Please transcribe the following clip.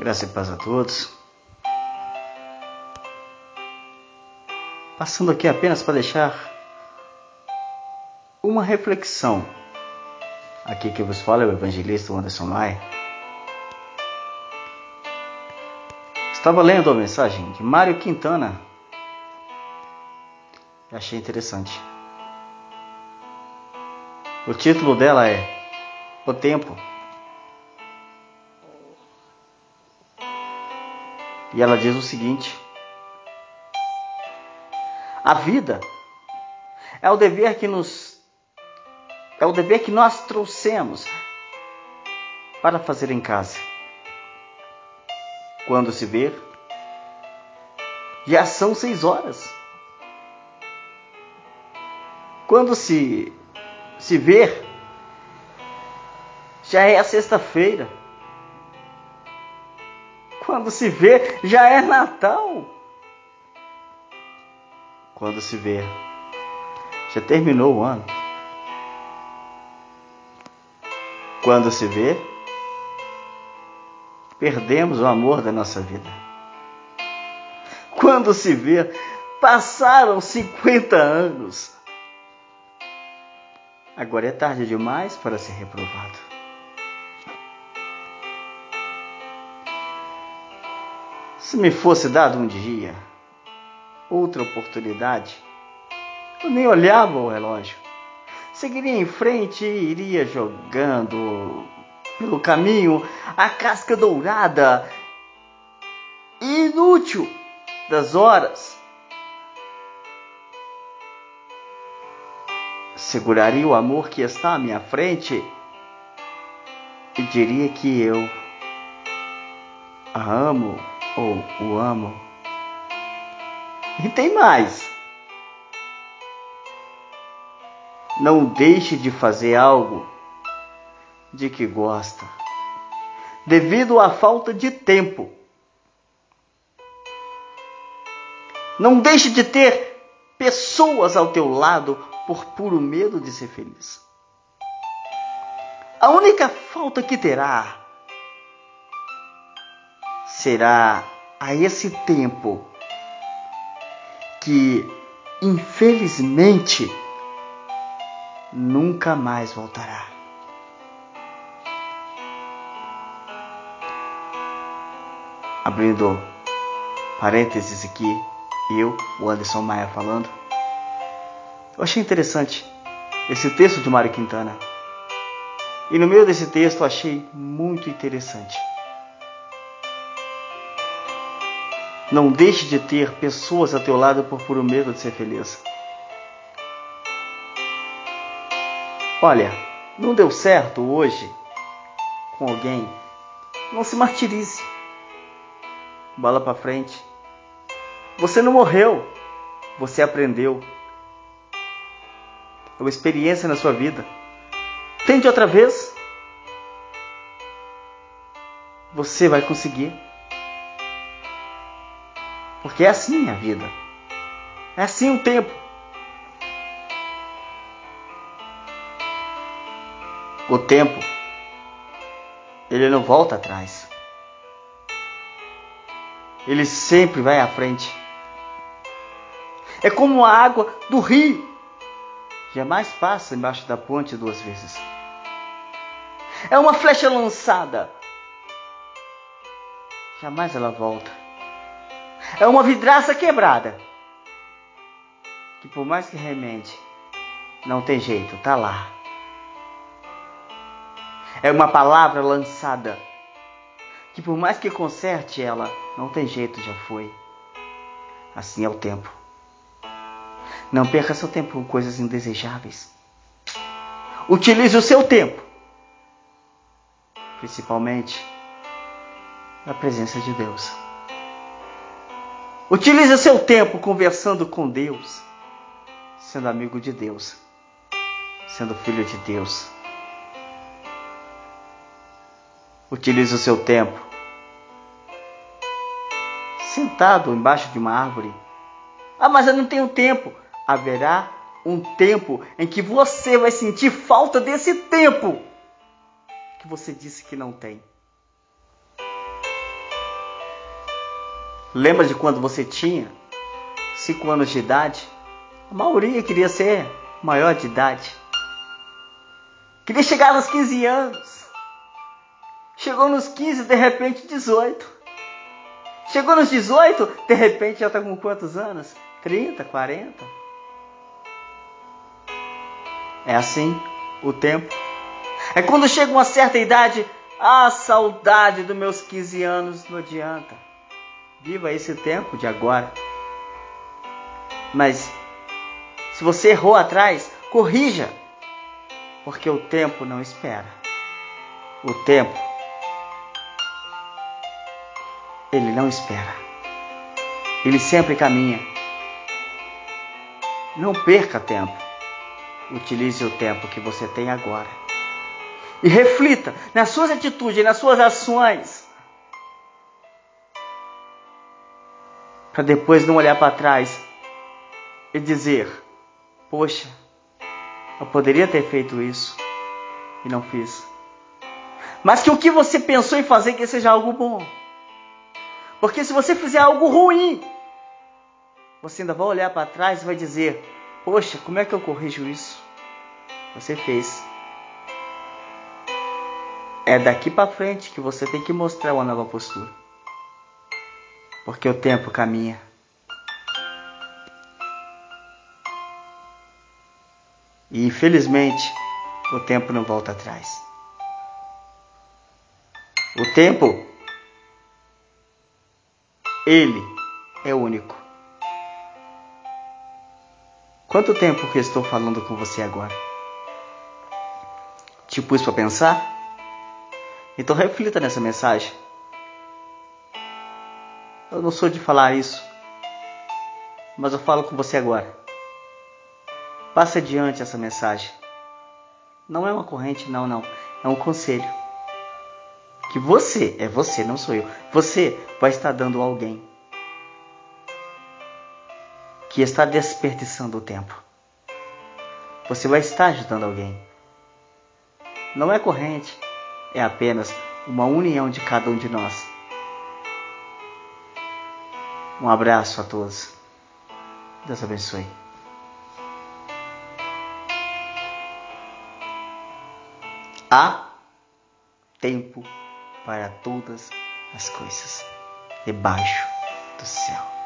Graça e paz a todos. Passando aqui apenas para deixar uma reflexão. Aqui que vos fala é o evangelista Anderson Maia. Estava lendo a mensagem de Mário Quintana e achei interessante. O título dela é O Tempo. E ela diz o seguinte: A vida é o dever que nos é o dever que nós trouxemos para fazer em casa. Quando se vê, já são seis horas. Quando se se ver, já é a sexta-feira. Quando se vê, já é Natal. Quando se vê, já terminou o ano. Quando se vê, perdemos o amor da nossa vida. Quando se vê, passaram 50 anos. Agora é tarde demais para ser reprovado. Se me fosse dado um dia, outra oportunidade, eu nem olhava o relógio. Seguiria em frente e iria jogando pelo caminho a casca dourada inútil das horas seguraria o amor que está à minha frente e diria que eu a amo ou o amo. E tem mais. Não deixe de fazer algo de que gosta, devido à falta de tempo. Não deixe de ter pessoas ao teu lado por puro medo de ser feliz. A única falta que terá será a esse tempo que, infelizmente, nunca mais voltará. Abrindo parênteses aqui, eu, o Anderson Maia falando. Eu achei interessante esse texto de Mário Quintana. E no meio desse texto eu achei muito interessante. Não deixe de ter pessoas a teu lado por puro medo de ser feliz. Olha, não deu certo hoje com alguém, não se martirize. Bola para frente. Você não morreu, você aprendeu é uma experiência na sua vida. Tente outra vez. Você vai conseguir. Porque é assim a vida. É assim o tempo. O tempo, ele não volta atrás. Ele sempre vai à frente. É como a água do rio jamais passa embaixo da ponte duas vezes. É uma flecha lançada, jamais ela volta. É uma vidraça quebrada, que por mais que remende, não tem jeito, tá lá. É uma palavra lançada, que por mais que conserte ela, não tem jeito, já foi. Assim é o tempo. Não perca seu tempo com coisas indesejáveis. Utilize o seu tempo, principalmente na presença de Deus. Utilize seu tempo conversando com Deus, sendo amigo de Deus, sendo filho de Deus. Utilize o seu tempo sentado embaixo de uma árvore. Ah, mas eu não tenho tempo haverá um tempo em que você vai sentir falta desse tempo que você disse que não tem. Lembra de quando você tinha 5 anos de idade? A maioria queria ser maior de idade. Queria chegar nos 15 anos. Chegou nos 15, de repente 18. Chegou nos 18, de repente já está com quantos anos? 30, 40? É assim o tempo. É quando chega uma certa idade, a saudade dos meus 15 anos não adianta. Viva esse tempo de agora. Mas se você errou atrás, corrija, porque o tempo não espera. O tempo, ele não espera. Ele sempre caminha. Não perca tempo. Utilize o tempo que você tem agora. E reflita nas suas atitudes, nas suas ações. Para depois não olhar para trás e dizer: Poxa, eu poderia ter feito isso e não fiz. Mas que o que você pensou em fazer que seja algo bom. Porque se você fizer algo ruim, você ainda vai olhar para trás e vai dizer: Poxa, como é que eu corrijo isso? Você fez. É daqui para frente que você tem que mostrar uma nova postura. Porque o tempo caminha. E infelizmente, o tempo não volta atrás. O tempo, ele é único. Quanto tempo que eu estou falando com você agora? Te pus para pensar? Então reflita nessa mensagem. Eu não sou de falar isso, mas eu falo com você agora. Passe adiante essa mensagem. Não é uma corrente, não, não. É um conselho. Que você, é você, não sou eu. Você vai estar dando a alguém que está desperdiçando o tempo. Você vai estar ajudando alguém. Não é corrente, é apenas uma união de cada um de nós. Um abraço a todos. Deus abençoe. Há tempo para todas as coisas debaixo do céu.